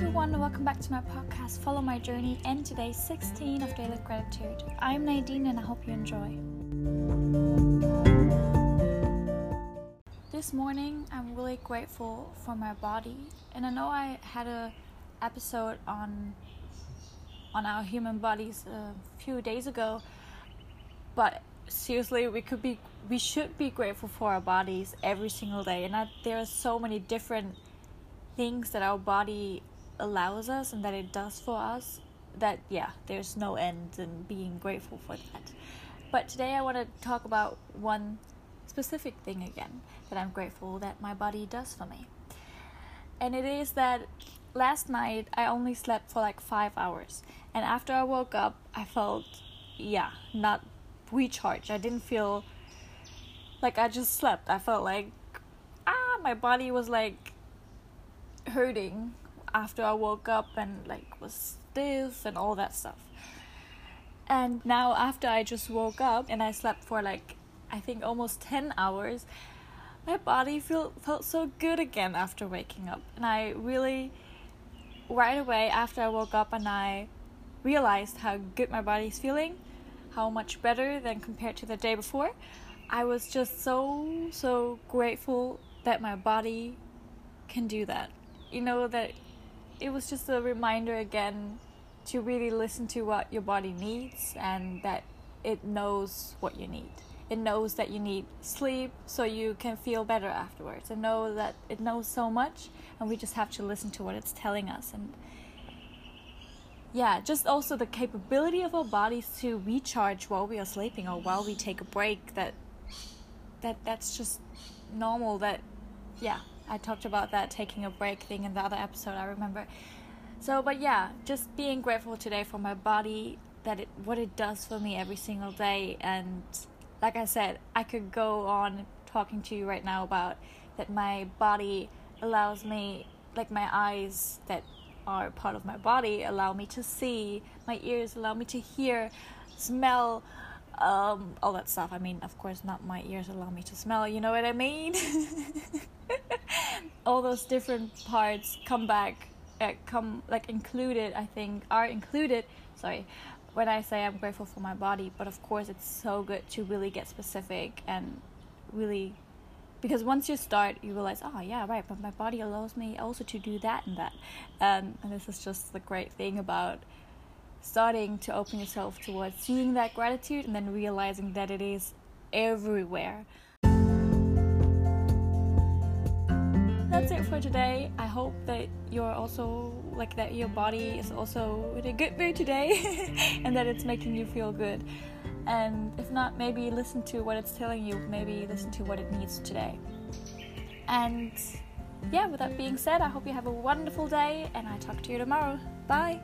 everyone, welcome back to my podcast, Follow My Journey, and today's 16 of Daily Gratitude. I'm Nadine and I hope you enjoy. This morning, I'm really grateful for my body, and I know I had a episode on on our human bodies a few days ago, but seriously, we could be we should be grateful for our bodies every single day, and I, there are so many different things that our body allows us and that it does for us that yeah there's no end in being grateful for that. But today i want to talk about one specific thing again that i'm grateful that my body does for me. And it is that last night i only slept for like five hours. And after i woke up i felt yeah not recharged. I didn't feel like i just slept. I felt like ah my body was like hurting after I woke up and like was stiff and all that stuff. And now after I just woke up and I slept for like I think almost 10 hours, my body feel, felt so good again after waking up. And I really right away after I woke up and I realized how good my body's feeling, how much better than compared to the day before. I was just so so grateful that my body can do that. You know that it was just a reminder again to really listen to what your body needs and that it knows what you need. It knows that you need sleep so you can feel better afterwards. And know that it knows so much and we just have to listen to what it's telling us and yeah, just also the capability of our bodies to recharge while we are sleeping or while we take a break that that that's just normal that yeah, I talked about that taking a break thing in the other episode, I remember. So, but yeah, just being grateful today for my body, that it what it does for me every single day and like I said, I could go on talking to you right now about that my body allows me like my eyes that are part of my body allow me to see, my ears allow me to hear, smell, um, all that stuff. I mean, of course, not my ears allow me to smell, you know what I mean? all those different parts come back, uh, come like included, I think, are included. Sorry, when I say I'm grateful for my body, but of course, it's so good to really get specific and really because once you start you realize oh yeah right but my body allows me also to do that and that um, and this is just the great thing about starting to open yourself towards seeing that gratitude and then realizing that it is everywhere. That's it for today. I hope that you're also like that your body is also in a good mood today and that it's making you feel good. And if not, maybe listen to what it's telling you, maybe listen to what it needs today. And yeah, with that being said, I hope you have a wonderful day and I talk to you tomorrow. Bye.